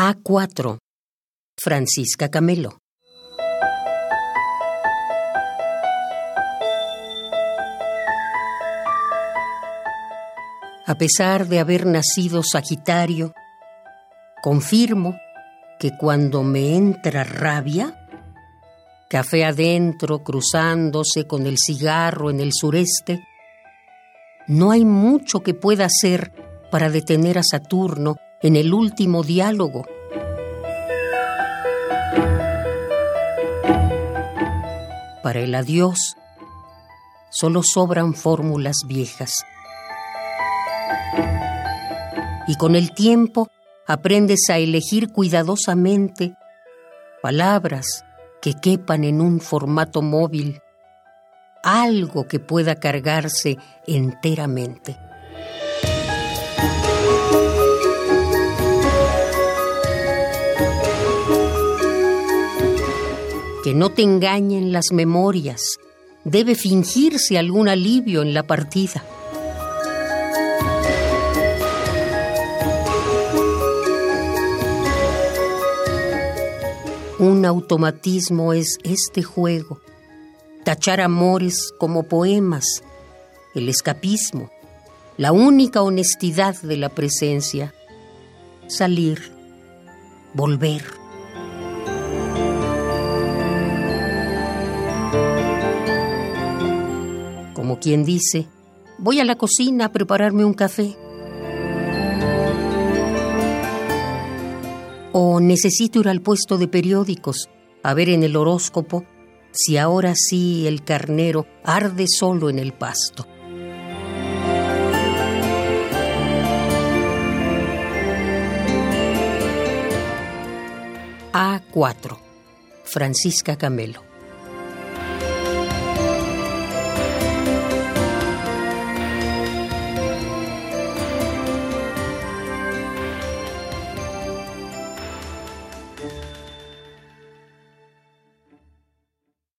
A4. Francisca Camelo. A pesar de haber nacido Sagitario, confirmo que cuando me entra rabia, café adentro cruzándose con el cigarro en el sureste, no hay mucho que pueda hacer para detener a Saturno en el último diálogo. Para el adiós solo sobran fórmulas viejas. Y con el tiempo aprendes a elegir cuidadosamente palabras que quepan en un formato móvil, algo que pueda cargarse enteramente. Que no te engañen las memorias. Debe fingirse algún alivio en la partida. Un automatismo es este juego. Tachar amores como poemas, el escapismo, la única honestidad de la presencia. Salir, volver. Quien dice, voy a la cocina a prepararme un café. O necesito ir al puesto de periódicos a ver en el horóscopo si ahora sí el carnero arde solo en el pasto. A4. Francisca Camelo.